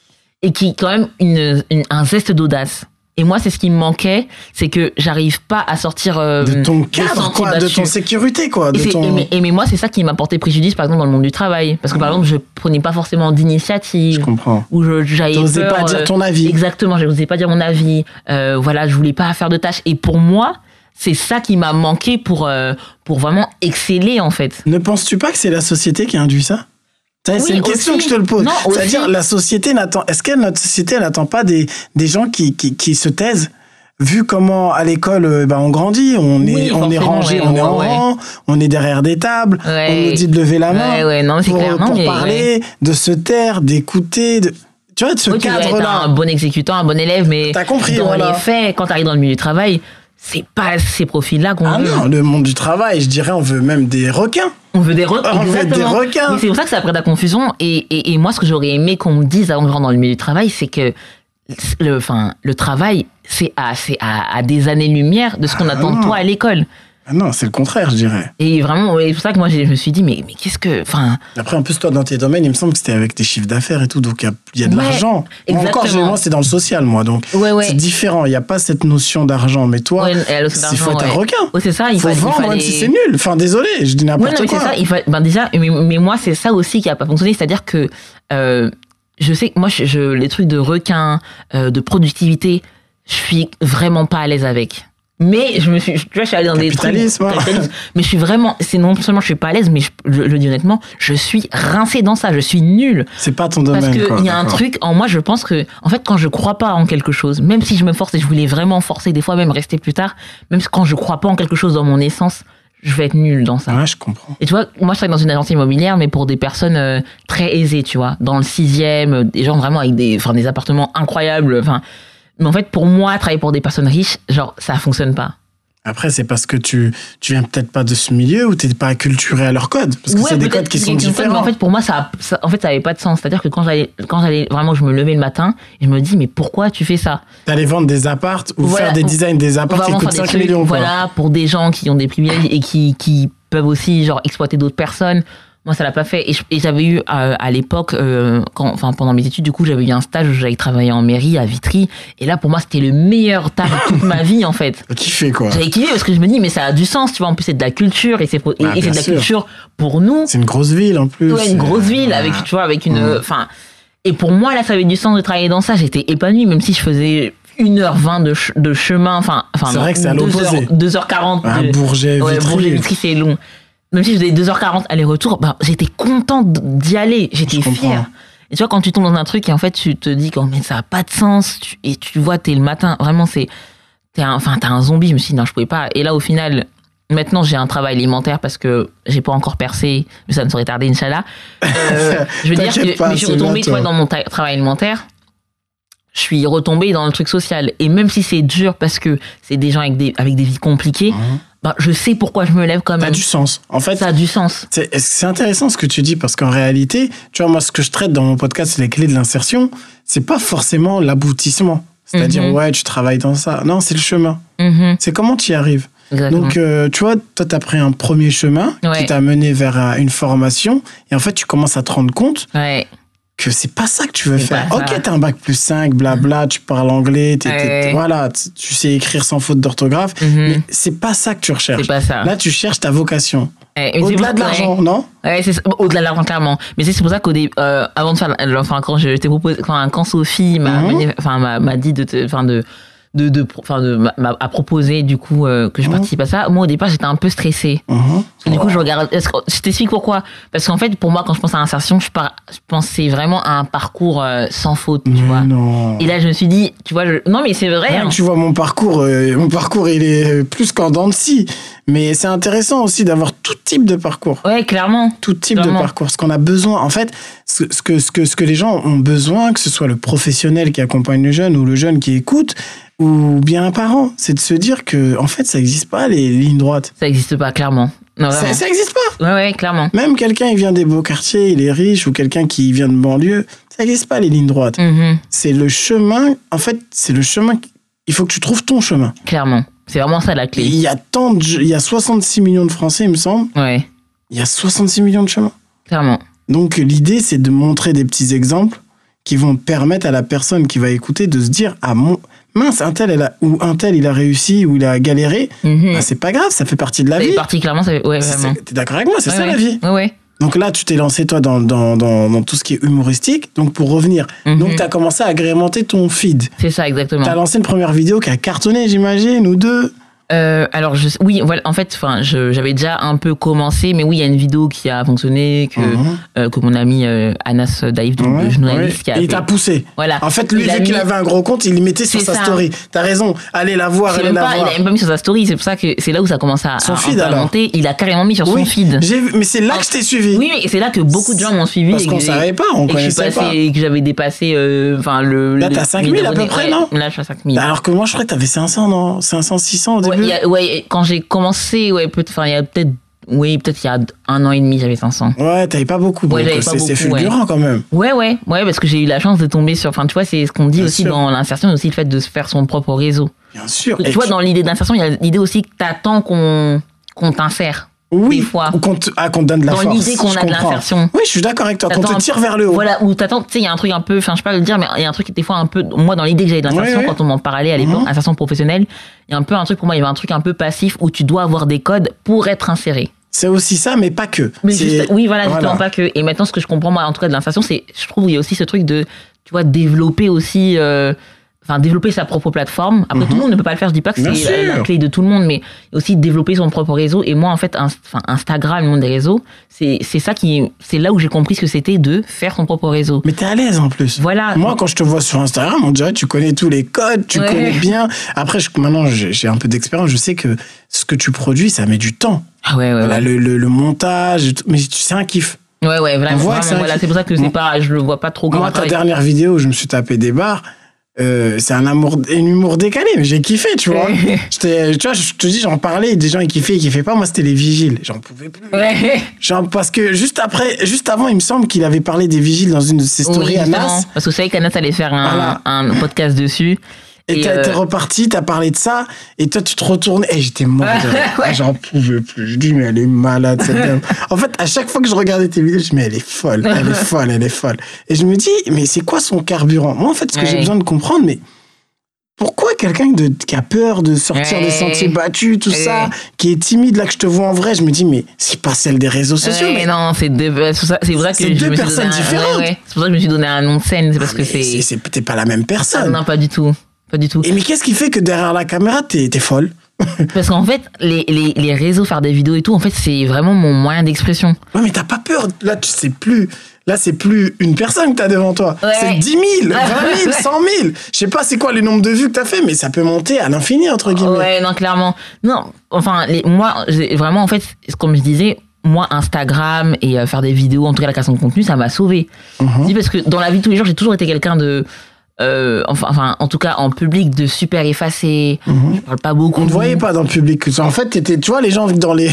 et qui quand même une, une- un zeste d'audace. Et moi, c'est ce qui me manquait, c'est que j'arrive pas à sortir euh, De ton cadre, quoi, de ton sécurité, quoi. Et, De c'est- ton... et mais, et mais moi, c'est ça qui m'a porté préjudice, par exemple, dans le monde du travail. Parce que, par exemple, je prenais pas forcément Je d'initiative, comprends. ou je j'avais peur, pas dire euh, ton avis. Exactement, je n'osais pas dire mon avis. Euh, voilà, je voulais pas faire de tâches. Et pour moi, c'est ça qui m'a manqué pour, euh, pour vraiment exceller, en fait. Ne penses-tu pas que c'est la société qui a induit ça? Oui, C'est une question que je te le pose. C'est-à-dire, la société n'attend. Est-ce que notre société n'attend pas des, des gens qui, qui, qui se taisent Vu comment à l'école euh, ben, on grandit, on est, Oui, on est rangé, ouais, on est en ouais, rang, on est derrière des tables, on nous dit de lever la main non, pour, clair. Non, pour parler, de se taire, d'écouter. De... Tu vois, de ce Oui, cadre-là. un bon exécutant, un bon élève, mais T'as compris, dans voilà. les faits, quand tu arrives dans le milieu du travail, c'est pas ces profils-là qu'on Ah veut. non, le monde du travail, je dirais, on veut même des requins. On veut des requins. On veut des requins. C'est pour ça que ça de la confusion. Et, et, et moi, ce que j'aurais aimé qu'on me dise avant que je rentre dans le milieu du travail, c'est que le, enfin, le travail, c'est à, à, à des années-lumière de ce qu'on Ah attend de toi à l'école. Ah non, c'est le contraire, je dirais. Et vraiment, c'est pour ça que moi, je me suis dit, mais, mais qu'est-ce que. Enfin, Après, en plus, toi, dans tes domaines, il me semble que c'était avec tes chiffres d'affaires et tout, donc il y a, il y a de Ouais, l'argent. Encore, moi, c'est dans le social, moi, donc ouais, ouais. c'est différent. Il n'y a pas cette notion d'argent, mais toi, il faut être un requin. C'est ça, il faut fa- il vendre, fallait- même si c'est nul. Enfin, désolé, je dis n'importe quoi. ça. Il fa- ben déjà, mais, mais moi, c'est ça aussi qui a pas fonctionné. C'est-à-dire que euh, je sais que moi, je, je- les trucs de requin, euh, de productivité, je suis vraiment pas à l'aise avec. Mais je me suis, tu vois, je suis allée dans des trucs. Hein. Mais je suis vraiment, c'est non seulement je suis pas à l'aise, mais je, je le dis honnêtement, je suis rincée dans ça. Je suis nulle. C'est pas ton domaine. Parce qu'il y a un truc en moi, je pense que, en fait, quand je crois pas en quelque chose, même si je me force et je voulais vraiment forcer, des fois même rester plus tard, même quand je crois pas en quelque chose dans mon essence, je vais être nulle dans ça. Ouais, je comprends. Et tu vois, moi je travaille dans une agence immobilière, mais pour des personnes euh, très aisées, tu vois, dans le sixième, euh, des gens vraiment avec des, enfin, des appartements incroyables. Enfin, mais en fait, pour moi, travailler pour des personnes riches, genre, ça fonctionne pas. Après, c'est parce que tu, tu viens peut-être pas de ce milieu ou t'es pas acculturé à leurs codes. Parce que Ouais, c'est des codes qui sont code, différents. Mais en fait, pour moi, ça, ça- en fait, ça avait pas de sens. C'est-à-dire que quand j'allais, quand j'allais vraiment, je me levais le matin, et je me dis, mais pourquoi tu fais ça? T'allais vendre des appartes ou Voilà. faire des designs des appartes qui coûtent faire des 5 trucs, millions. voilà, pour des gens qui ont des privilèges et qui, qui peuvent aussi, genre, exploiter d'autres personnes. Moi, ça l'a pas fait. Et j'avais eu, euh, à l'époque, euh, quand, enfin, pendant mes études, du coup, j'avais eu un stage où j'avais travaillé en mairie à Vitry. Et là, pour moi, c'était le meilleur taf de toute ma vie, en fait. Kiffé, quoi. J'avais kiffé parce que je me dis, mais ça a du sens, tu vois. En plus, c'est de la culture et c'est, et- Ah, et c'est bien de la sûr. culture pour nous. C'est une grosse ville, en plus. Ouais, une grosse ville avec, tu vois, avec une, enfin, et pour moi, là, ça avait du sens de travailler dans ça. J'étais épanouie, même si je faisais 1h20 de, ch- de chemin, enfin, enfin, C'est vrai que c'est à l'opposé. heures- 2h40 Un de, Bourget, ouais, Vitry. Bourget, Vitry, c'est long. Même si je faisais 2h40 aller-retour, bah, j'étais contente d'y aller. J'étais fière. Et tu vois, quand tu tombes dans un truc et en fait, tu te dis qu'en fait, ça n'a pas de sens, tu- et tu vois, t'es le matin, vraiment, c'est, t'es un, enfin, t'es un zombie. Je me suis dit, non, je pouvais pas. Et là, au final, maintenant, j'ai un travail alimentaire parce que j'ai pas encore percé, mais ça ne saurait tarder, Inch'Allah. Euh, je veux dire que, pas, mais je suis retombée, vois, dans mon travail alimentaire. Je suis retombée dans le truc social. Et même si c'est dur parce que c'est des gens avec des, avec des vies compliquées, Mhm. Bah, je sais pourquoi je me lève quand même. du sens. En fait, Ça a du sens. C'est c'est intéressant ce que tu dis parce qu'en réalité, tu vois, moi, ce que je traite dans mon podcast, c'est les clés de l'insertion. C'est pas forcément l'aboutissement. C'est-à-dire, Mhm. ouais, tu travailles dans ça. Non, c'est le chemin. Mhm. C'est comment tu y arrives. Exactement. Donc, euh, tu vois, toi, tu as pris un premier chemin Ouais. qui t'a mené vers euh, une formation. Et en fait, tu commences à te rendre compte ouais. Que c'est pas ça que tu veux faire. Ok, t'as un bac plus 5, blabla, tu parles anglais, voilà, tu sais écrire sans faute d'orthographe. Mhm. Mais c'est pas ça que tu recherches. Pas ça. Là, tu cherches ta vocation. Au-delà de l'argent, non? Ouais, au-delà de l'argent clairement. Mais c'est pour ça qu'au début, euh, avant de faire, enfin quand je t'ai proposé, quand, quand Sophie m'a, Mhm. enfin m'a, dit de, te- enfin de de, de, enfin de, a proposé du coup euh, que je Mhm. participe à ça, moi au départ j'étais un peu stressée. Mhm. Que du coup je regarde, je t'explique pourquoi. Parce qu'en fait pour moi quand je pense à insertion, je, par, je pensais vraiment à un parcours euh, sans faute, tu Mais vois. non. Et là je me suis dit, tu vois, je- non mais c'est vrai. Hein. tu vois mon parcours, euh, mon parcours il est plus qu'en dents de scie. Mais c'est intéressant aussi d'avoir tout type de parcours. Ouais, clairement. Tout type de parcours. Ce qu'on a besoin, en fait, ce, ce que, ce, que, ce que les gens ont besoin, que ce soit le professionnel qui accompagne le jeune ou le jeune qui écoute, ou bien un parent, c'est de se dire que, en fait, ça n'existe pas les lignes droites. Ça existe pas, clairement. Non, Ça n'existe pas. Ouais, ouais, clairement. Même quelqu'un, il vient des beaux quartiers, il est riche, ou quelqu'un qui vient de banlieue, ça n'existe pas les lignes droites. Mhm, C'est le chemin, en fait, c'est le chemin. Il faut que tu trouves ton chemin. clairement. C'est vraiment ça la clé. il y a tant de, il y a 66 millions de Français, il me semble. Ouais, Il y a 66 millions de chemins. clairement. Donc l'idée, c'est de montrer des petits exemples qui vont permettre à la personne qui va écouter de se dire ah mon mince un tel elle a, ou un tel il a réussi ou il a galéré. Mhm. Bah, c'est pas grave, ça fait partie de la vie. particulièrement, ça fait- ouais, vraiment. c'est- T'es d'accord avec moi C'est Ouais, ça ouais. la vie. Ouais. Donc là, tu t'es lancé toi dans, dans, dans, dans tout ce qui est humoristique. Donc pour revenir, Mhm. donc t'as commencé à agrémenter ton feed. C'est ça, exactement. T'as lancé une première vidéo qui a cartonné, j'imagine, ou deux. Euh, alors, je, oui, voilà, en fait, enfin, j'avais déjà un peu commencé, mais oui, il y a une vidéo qui a fonctionné, que, Mhm. euh, que mon ami euh, Anas Daïf, donc Ouais, le journaliste, ouais. qui a il t'a poussé. Voilà. En fait, lui, Il vu qu'il avait un gros compte, il le mettait sur sa ça. story. T'as raison. Allez la voir, allez la pas, il voir. a même pas mis sur sa story, c'est pour ça que c'est là où ça commence à, Son à- feed, à monter. Il a carrément mis sur Oui, son feed. Vu, mais c'est là que je t'ai suivi. Oui, mais c'est là que beaucoup de gens m'ont suivi. Parce qu'on savait pas, on connaissait pas. et que j'avais dépassé, euh, enfin, le. Là, t'as 5 les 000 à peu près, non Là, je suis à 5 000. Alors que moi, je croyais que t'avais 500, non? 500, 600 au début il y a- ouais, quand j'ai commencé, ouais, peut enfin, il y a peut-être, oui, peut-être il y a un an et demi, j'avais 500. Ouais, t'avais pas beaucoup. Ouais, c'est fulgurant quand même. Ouais, ouais, ouais, parce que j'ai eu la chance de tomber sur, enfin, tu vois, c'est ce qu'on dit Bien aussi sûr. dans l'insertion, aussi le fait de se faire son propre réseau. Bien sûr. Tu Et vois, tu- dans l'idée d'insertion, il y a l'idée aussi que t'attends qu'on, qu'on t'insère. Oui, des fois. ou qu'on te, ah, qu'on te donne de la Dans force. l'idée qu'on je a de comprends. l'insertion. Oui, je suis d'accord avec toi. Qu'on T'attends te un- tire vers le haut. Voilà, où t'attends, tu sais, il y a un truc un peu, enfin, je sais pas le dire, mais il y a un truc des fois un peu, moi, dans l'idée que j'avais de l'insertion, Ouais, ouais. quand on m'en parlait à l'époque, Mhm. insertion professionnelle, il y a un peu un truc, pour moi, il y avait un truc un peu passif où tu dois avoir des codes pour être inséré. C'est aussi ça, mais pas que. Mais C'est- juste- oui, voilà, justement pas que. Et maintenant, ce que je comprends, moi, en tout cas, de l'insertion, c'est, je trouve, il y a aussi ce truc de, tu vois, développer aussi, euh, enfin, développer sa propre plateforme. Après, tout le monde ne peut pas le faire, je dis pas que Mhm. C'est la, la clé de tout le monde, mais aussi développer son propre réseau. Et moi, en fait, enfin, Instagram, le monde des réseaux, c'est, c'est ça qui, c'est là où j'ai compris ce que c'était de faire son propre réseau. Mais t'es à l'aise en plus. Voilà. Moi, quand je te vois sur Instagram, on dirait tu connais tous les codes, tu Ouais. connais bien. Après, je- maintenant, j'ai un peu d'expérience. Je sais que ce que tu produis, ça met du temps. Ah ouais, ouais, Voilà, ouais. le, le- le montage, mais c'est un kiff. Ouais, ouais, vraiment. C'est voilà, pour ça que Moi- pas, je le vois pas trop comme Moi, ta dernière vidéo je me suis tapé des barres, euh, c'est un amour, un humour décalé, mais j'ai kiffé, tu vois. Tu vois, je te dis, j'en parlais, des gens ils kiffaient, ils kiffaient pas. Moi, c'était les vigiles. J'en pouvais plus. Ouais. Genre, parce que juste après, juste avant, il me semble qu'il avait parlé des vigiles dans une de ses stories Oui, à Nas. Parce que vous savez qu'Anas allait faire un, Voilà. un podcast dessus. Et Et, t'as euh, reparti, t'as parlé de ça, et toi tu te retournais, et j'étais mort de. Ah, J'en pouvais plus. Je dis, mais elle est malade cette dame. En fait, à chaque fois que je regardais tes vidéos, je dis, mais elle est folle, elle est folle, elle est folle. Et je me dis, mais c'est quoi son carburant? Moi, en fait, ce que j'ai besoin de comprendre, mais pourquoi quelqu'un qui a peur de sortir Ouais. des sentiers battus, tout Ouais. ça, qui est timide, là que je te vois en vrai, je me dis, mais c'est pas celle des réseaux sociaux. Mais non, c'est deux, ça que je deux me suis personnes donné différentes. C'est pour ça que je me suis donné un nom de scène, c'est parce que Mais c'est. c'est- c'est- T'es pas la même Ah, personne. non, pas du tout. Pas du tout. Et mais qu'est-ce qui fait que derrière la caméra, t'es t'es folle? Parce qu'en fait, les, les, les réseaux, faire des vidéos et tout, en fait, c'est vraiment mon moyen d'expression. Ouais, mais t'as pas peur. Là, tu sais plus. Là, c'est plus une personne que t'as devant toi. Ouais. C'est 10 000, 20 000, 100 000. Je sais pas c'est quoi le nombre de vues que t'as fait, mais ça peut monter à l'infini, entre guillemets. Ouais, non, clairement. Non, enfin, les, moi, vraiment, en fait, comme je disais, moi, Instagram et euh, faire des vidéos, en tout cas la création de contenu, ça m'a sauvé. Dis parce que dans la vie de tous les jours, j'ai toujours été quelqu'un de. Euh, enfin, enfin, en tout cas, en public, de super effacé. Je parle pas beaucoup. On ne voyait pas dans le public. En fait, t'étais, tu vois, les gens dans les.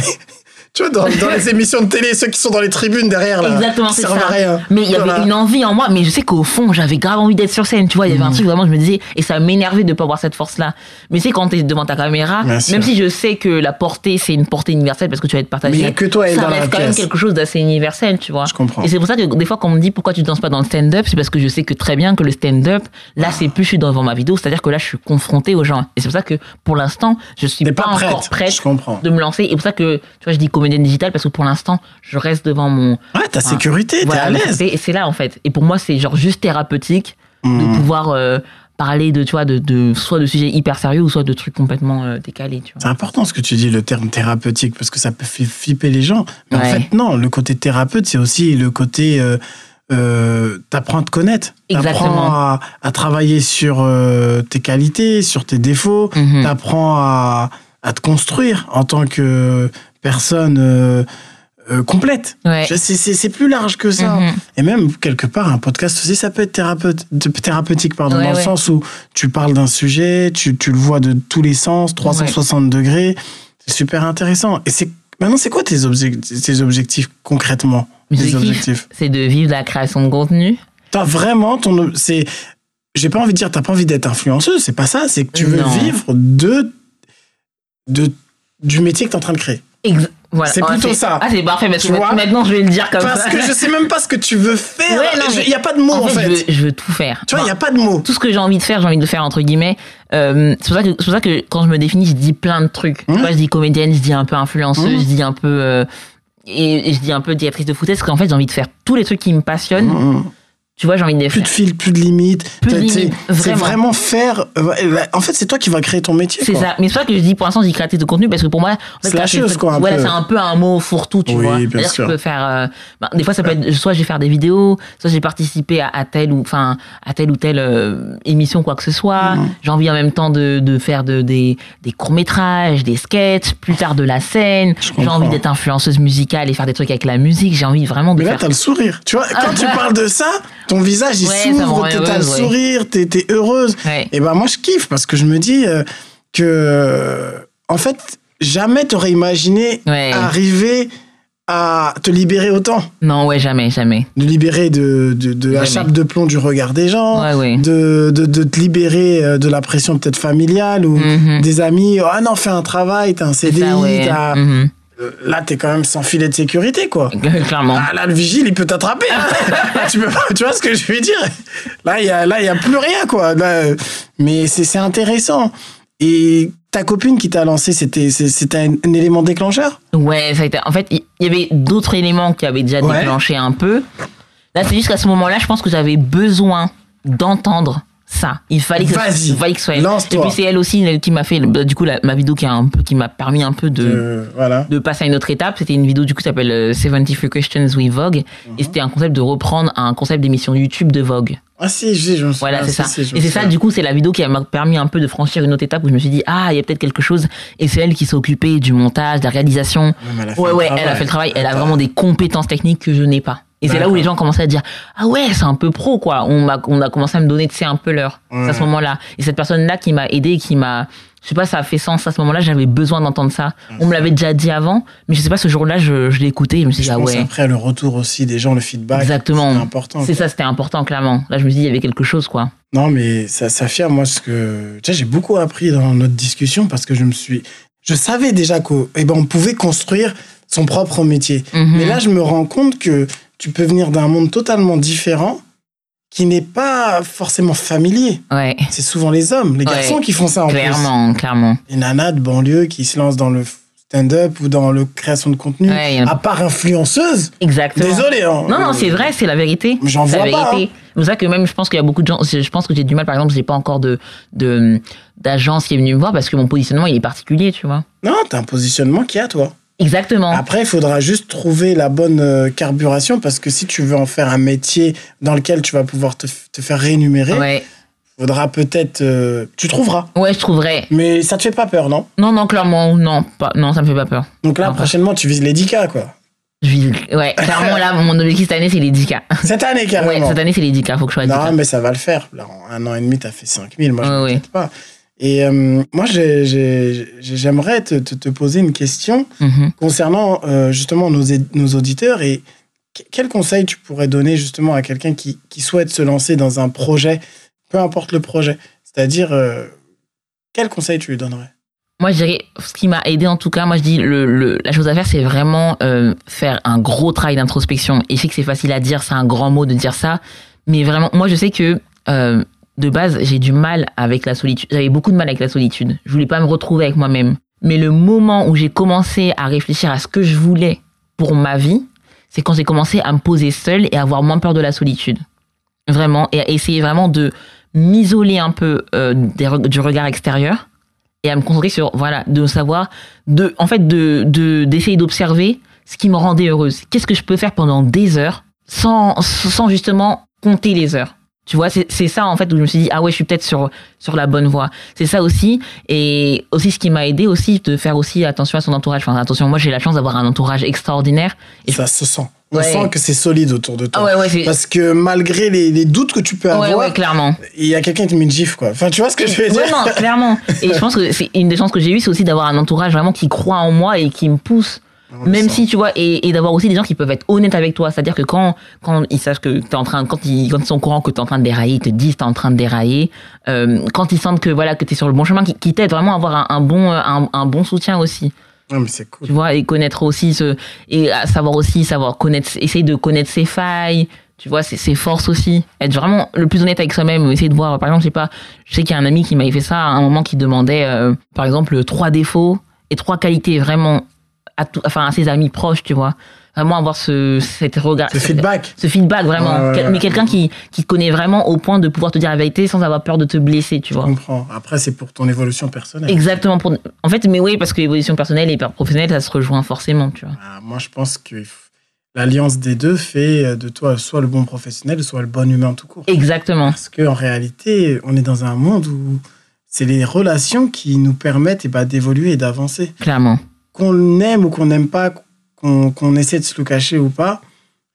Tu vois, dans, dans les émissions de télé, ceux qui sont dans les tribunes derrière, là. Exactement, c'est ça. à rien. Mais il y Voilà. avait une envie en moi, mais je sais qu'au fond, j'avais grave envie d'être sur scène, tu vois. Il y avait un Mhm. truc vraiment, je me disais, et ça m'énervait de pas avoir cette force-là. Mais c'est quand t'es devant ta caméra, Bien sûr. même si je sais que la portée, c'est une portée universelle parce que tu vas être partagé. Mais il y a que toi et ça dans la reste quand même quelque chose d'assez universel, tu vois. Je comprends. Et c'est pour ça que des fois, quand on me dit pourquoi tu danses pas dans le stand-up, c'est parce que je sais que très bien que le stand-up, là, c'est plus je suis devant ma vidéo, c'est-à-dire que là, je suis confronté aux gens. Et c'est pour ça que pour l'instant, je suis pas, pas encore prête. prête Je comprends. de me lancer. Et pour ça que, tu vois, je dis comédienne digitale parce que pour l'instant, je reste devant mon, Ouais, ta Enfin, sécurité, t'es voilà, à l'aise. c'est- Et c'est là, en fait. Et pour moi, c'est genre juste thérapeutique de Mhm. pouvoir, euh, parler de, tu vois, de, de, soit de sujets hyper sérieux ou soit de trucs complètement euh, décalés. C'est important ce que tu dis, le terme thérapeutique, parce que ça peut flipper les gens. Mais en fait, non, le côté thérapeute, c'est aussi le côté. Euh, euh, t'apprends à te connaître. T'apprends à, à travailler sur euh, tes qualités, sur tes défauts. Mhm. T'apprends à, à te construire en tant que personne euh, euh, complète. Ouais. C'est, plus large que ça. Mhm. Et même, quelque part, un podcast aussi, ça peut être thérapeute, thérapeutique, pardon, Ouais, dans le sens où tu parles d'un sujet, tu, tu le vois de tous les sens, 360 degrés. C'est super intéressant. Et c'est, maintenant, c'est quoi tes, objectifs, tes objectifs concrètement C'est de vivre de la création de contenu. T'as vraiment ton. j'ai pas envie de dire, t'as pas envie d'être influenceuse, c'est pas ça, c'est que tu veux Non. vivre de, de, du métier que t'es en train de créer. Ex- voilà. C'est Ah, plutôt ça. Ah, c'est parfait, parce Tu que vois maintenant, je vais le dire comme Parce ça. que je sais même pas ce que tu veux faire. Ouais, Il mais- y a pas de mots, en, en fait. Je, veux, je veux tout faire. Tu vois, il y a Enfin, pas de mots. tout ce que j'ai envie de faire, j'ai envie de le faire entre guillemets. Euh, c'est pour ça que c'est pour ça que quand je me définis, je dis plein de trucs. Mmh. Tu vois, je dis comédienne, je dis un peu influenceuse, Mmh. je dis un peu euh, et, et je dis un peu directrice de foot. Parce qu'en fait, j'ai envie de faire tous les trucs qui me passionnent. Mhm. Tu vois, j'ai envie de les Plus faire. de fil, plus de limites. Limites, C'est vraiment. vraiment faire. euh, En fait, c'est toi qui vas créer ton métier. C'est ça. Mais c'est ça que je dis pour l'instant, je dis créatrice de contenu parce que pour moi, en fait, Slasheuse, créatrice de- quoi, peu. c'est un peu un mot fourre-tout, tu Oui, vois. bien C'est-à-dire que sûr. tu peux faire. euh, ben, des fois, ça peut être soit je vais faire des vidéos, soit j'ai participé à, à telle ou enfin à telle ou telle euh, émission, quoi que ce soit. Mhm. J'ai envie en même temps de, de faire de, des, des courts métrages, des sketchs, plus tard de la scène. J'ai envie d'être influenceuse musicale et faire des trucs avec la musique. J'ai envie vraiment de Mais là, faire. t'as le sourire. Tu vois, quand tu parles de ça, ton visage, il Ouais, s'ouvre, rend t'as le ouais. sourire, t'es heureuse. Ouais. Et ben moi, je kiffe parce que je me dis euh, que, euh, en fait, jamais t'aurais imaginé Ouais. arriver à te libérer autant. Non, ouais, jamais, jamais. De libérer de, de, de la chape de plomb du regard des gens. Ouais, ouais. De, de, de te libérer euh, de la pression peut-être familiale ou Mhm. des amis. Ah non, fais un travail, t'as un CDI, ouais. t'as- Là, t'es quand même sans filet de sécurité, quoi. Clairement. Ah, là, le vigile, il peut t'attraper. hein. tu, peux pas- tu vois ce que je veux dire? Là, il y a, là, il y a plus rien, quoi. Là, euh, mais c'est intéressant. Et ta copine qui t'a lancé, c'était un, un élément déclencheur? Ouais. En fait, il y avait d'autres éléments qui avaient déjà Ouais. déclenché un peu. Là, c'est juste qu'à ce moment-là, je pense que j'avais besoin d'entendre ça. Il fallait que, il fallait que ce soit elle. Et puis c'est elle aussi elle, qui m'a fait, bah, du coup, la- ma vidéo qui a un peu, qui m'a permis un peu de. Euh, Voilà. de passer à une autre étape. C'était une vidéo du coup qui s'appelle euh, 73 Questions with Vogue. Et c'était un concept de reprendre un concept d'émission YouTube de Vogue. Ah si, je, je me souviens. Voilà, c'est ça. si, et c'est ça, du coup, c'est la vidéo qui m'a permis un peu de franchir une autre étape où je me suis dit, ah, il y a peut-être quelque chose. Et c'est elle qui s'est occupée du montage, de la réalisation. Ouais, mais elle a fait Ouais, le ouais, travail. elle a fait le travail. Elle a vraiment des compétences techniques que je n'ai pas. Et c'est là où les gens commençaient à dire, ah ouais, c'est un peu pro, quoi. On m'a, on a commencé à me donner, tu sais, un peu l'heure. C'est à ce moment-là. Et cette personne-là qui m'a aidé, qui m'a, je sais pas, ça a fait sens à ce moment-là. J'avais besoin d'entendre ça. On me l'avait déjà dit avant, mais je sais pas, ce jour-là, je, je l'ai écouté et je me suis dit, Je ah pense ouais. après le retour aussi des gens, le feedback. Exactement. C'est important. C'est ça, c'était important, clairement. Là, je me suis dit, il y avait quelque chose, quoi. Non, mais ça, fait moi ce que. Tu sais, j'ai beaucoup appris dans notre discussion parce que je me suis. Je savais déjà qu'on eh ben, on pouvait construire son propre métier. Mhm. Mais là, je me rends compte que tu peux venir d'un monde totalement différent qui n'est pas forcément familier. Ouais. C'est souvent les hommes, les Ouais. garçons qui font ça en Clairement, clairement. plus. Les nanas de banlieue qui se lancent dans le stand-up ou dans la création de contenu. Ouais, a- À part influenceuse, Exactement. désolé. hein. Non, non, c'est Euh, vrai, c'est la vérité. Mais j'en vois la pas, hein. vérité. C'est pour ça que même, je pense qu'il y a beaucoup de gens, je pense que j'ai du mal, par exemple, j'ai pas encore de, de, d'agence qui est venue me voir parce que mon positionnement, il est particulier, tu vois. Non, t'as un positionnement qui est à toi. Exactement. Après, il faudra juste trouver la bonne euh, carburation parce que si tu veux en faire un métier dans lequel tu vas pouvoir te, faire rémunérer, il Ouais. faudra peut-être. euh, tu trouveras. Ouais, je trouverais. Mais ça te fait pas peur, non? Non, non, clairement, non, pas, non, ça me fait pas peur. Donc là, prochainement, tu vises les 10K, quoi. Je vis- ouais, clairement, là, mon objectif cette année, c'est les 10K. Cette année, Ouais, carrément. cette année, c'est les 10K, faut que je sois à 10K. non, mais ça va le faire. Là, en un an et demi, t'as fait 5000. Moi, je Ouais, ne ouais. m'inquiète pas. Et euh, moi, j'ai- j'ai- j'ai- j'aimerais te, te- te poser une question Mhm. concernant euh, justement nos, auditeurs et que- quel conseil tu pourrais donner justement à quelqu'un qui, qui souhaite se lancer dans un projet, peu importe le projet? C'est-à-dire, euh, quel conseil tu lui donnerais? Moi, je dirais, ce qui m'a aidé en tout cas, moi je dis, le, le- la chose à faire, c'est vraiment faire un gros travail d'introspection. Et je sais que c'est facile à dire, c'est un grand mot de dire ça, mais vraiment, moi je sais que euh, de base, j'ai du mal avec la solitude. J'avais beaucoup de mal avec la solitude. Je voulais pas me retrouver avec moi-même. Mais le moment où j'ai commencé à réfléchir à ce que je voulais pour ma vie, c'est quand j'ai commencé à me poser seule et à avoir moins peur de la solitude. Vraiment, et à essayer vraiment de m'isoler un peu euh, du regard extérieur et à me concentrer sur voilà de savoir de en fait de- d'essayer d'observer ce qui me rendait heureuse qu'est-ce que je peux faire pendant des heures sans sans justement compter les heures? Tu vois c'est c'est ça en fait où je me suis dit ah ouais je suis peut-être sur sur la bonne voie c'est ça aussi et aussi ce qui m'a aidé aussi de faire aussi attention à son entourage enfin attention moi j'ai la chance d'avoir un entourage extraordinaire et je- Ça se sent. On Ouais. sent que c'est solide autour de toi. ah ouais ouais Parce que malgré les, les doutes que tu peux avoir, ouais clairement il y a quelqu'un qui te met une gifle, quoi. Enfin, tu vois ce que je veux dire? non, clairement. Et je pense que c'est une des chances que j'ai eues, c'est aussi d'avoir un entourage vraiment qui croit en moi et qui me pousse. On Même si, tu vois, et, et d'avoir aussi des gens qui peuvent être honnêtes avec toi. C'est-à-dire que quand, quand ils savent que t'es en train, quand ils, quand ils sont au courant que t'es en train de dérailler, ils te disent t'es en train de dérailler. Euh, quand ils sentent que, voilà, que t'es sur le bon chemin, qui, qui t'aident vraiment à avoir un, un bon, un, un bon soutien aussi. Non, mais c'est cool. Tu vois, et connaître aussi ce, et à savoir aussi, savoir connaître, essayer de connaître ses failles. Tu vois, ses, ses forces aussi. Être vraiment le plus honnête avec soi-même. Essayer de voir, par exemple, je sais pas, je sais qu'il y a un ami qui m'avait fait ça à un moment qui demandait, euh, par exemple, trois défauts et trois qualités vraiment à, tout, enfin, à ses amis proches, tu vois. Vraiment avoir ce, cet regard. Ce feedback. Ce feedback, vraiment. Ouais, ouais, Quel- ouais. Mais quelqu'un qui, qui te connaît vraiment au point de pouvoir te dire la vérité sans avoir peur de te blesser, tu Je vois. comprends. Après, c'est pour ton évolution personnelle. Exactement. Pour... En fait, mais oui, parce que l'évolution personnelle et professionnelle, ça se rejoint forcément, tu vois. Ah, moi, je pense que l'alliance des deux fait euh, de toi soit le bon professionnel, soit le bon humain tout court. Exactement. Parce qu'en réalité, on est dans un monde où c'est les relations qui nous permettent eh ben, d'évoluer et d'avancer. Clairement. Qu'on aime ou qu'on n'aime pas, qu'on essaie de se le cacher ou pas,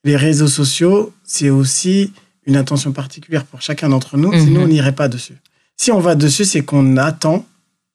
les réseaux sociaux, c'est aussi une attention particulière pour chacun d'entre nous, Mhm. sinon on n'irait pas dessus. Si on va dessus, c'est qu'on attend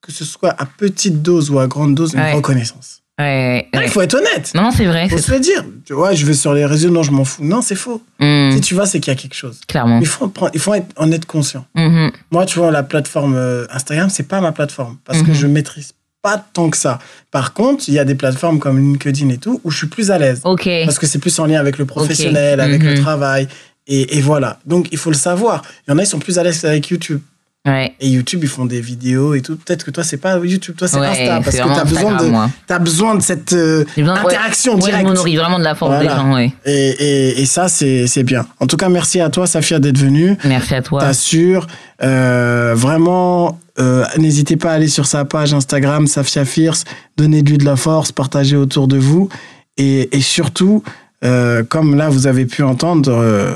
que ce soit à petite dose ou à grande dose une Ouais. reconnaissance. Ouais, ouais. Il faut être honnête. Non, c'est vrai. Il faut se le dire. Tu vois, je vais sur les réseaux, non, je m'en fous. Non, c'est faux. Hmm, Si tu vas, c'est qu'il y a quelque chose. clairement. Il faut, prendre- il faut être, en être conscient. Mhm. Moi, tu vois, la plateforme euh, Instagram, c'est pas ma plateforme parce que Mhm. je maîtrise pas tant que ça. Par contre, il y a des plateformes comme LinkedIn et tout où je suis plus à l'aise parce que c'est plus en lien avec le professionnel, avec Mhm. le travail. Et, et voilà. Donc, il faut le savoir. Il y en a, ils sont plus à l'aise avec YouTube. Ouais. Et YouTube, ils font des vidéos et tout. Peut-être que toi, c'est pas YouTube, toi, c'est Ouais, Insta. Parce que vraiment tu as besoin, Instagram, de, as besoin de cette euh, besoin- interaction Ouais, directe. me nourris vraiment de la force Voilà. des gens, ouais. Et, et, et ça, c'est c'est bien. En tout cas, merci à toi, Safia, d'être venue. Merci à toi. T'assures. Euh, vraiment, euh, n'hésitez pas à aller sur sa page Instagram, Safia Fierce. Donnez-lui de la force, partagez autour de vous. Et, et surtout, euh, comme là, vous avez pu entendre, euh,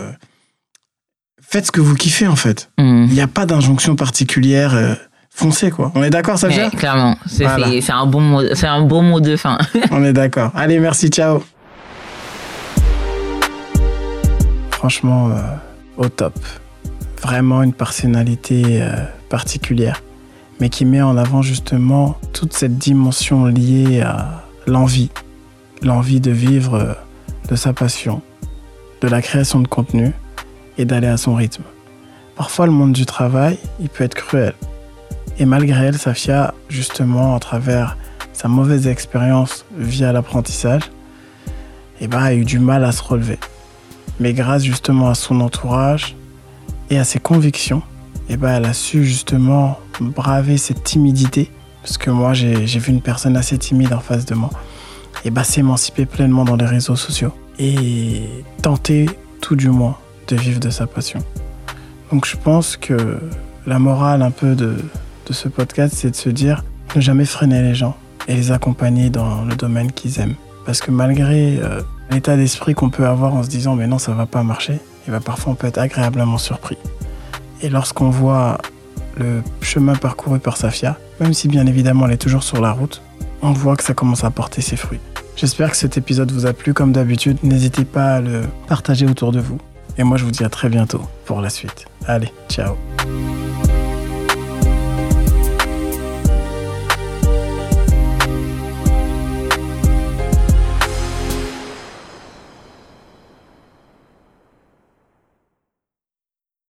faites ce que vous kiffez, en fait. Hmm. Il n'y a pas d'injonction particulière. euh, foncez, quoi. On est d'accord, Safia Ouais, clairement. C'est Voilà. un bon mot, c'est un bon mot de fin. On est d'accord. Allez, merci, ciao. Franchement, euh, au top. Vraiment une personnalité euh, particulière, mais qui met en avant justement toute cette dimension liée à l'envie. L'envie de vivre euh, de sa passion, de la création de contenu et d'aller à son rythme. Parfois, le monde du travail, il peut être cruel. Et malgré elle, Safia, justement, à travers sa mauvaise expérience via l'apprentissage, eh ben, a eu du mal à se relever. Mais grâce justement à son entourage et à ses convictions, eh ben, elle a su justement braver cette timidité. Parce que moi, j'ai vu une personne assez timide en face de moi. Et ben, s'émanciper pleinement dans les réseaux sociaux. Et tenter, tout du moins, de vivre de sa passion. Donc je pense que la morale un peu de, de ce podcast, c'est de se dire ne jamais freiner les gens et les accompagner dans le domaine qu'ils aiment. Parce que malgré euh, l'état d'esprit qu'on peut avoir en se disant mais non ça va pas marcher, et ben parfois on peut être agréablement surpris. Et lorsqu'on voit le chemin parcouru par Safia, même si bien évidemment elle est toujours sur la route, on voit que ça commence à porter ses fruits. J'espère que cet épisode vous a plu comme d'habitude. N'hésitez pas à le partager autour de vous. Et moi je vous dis à très bientôt pour la suite. Allez, ciao.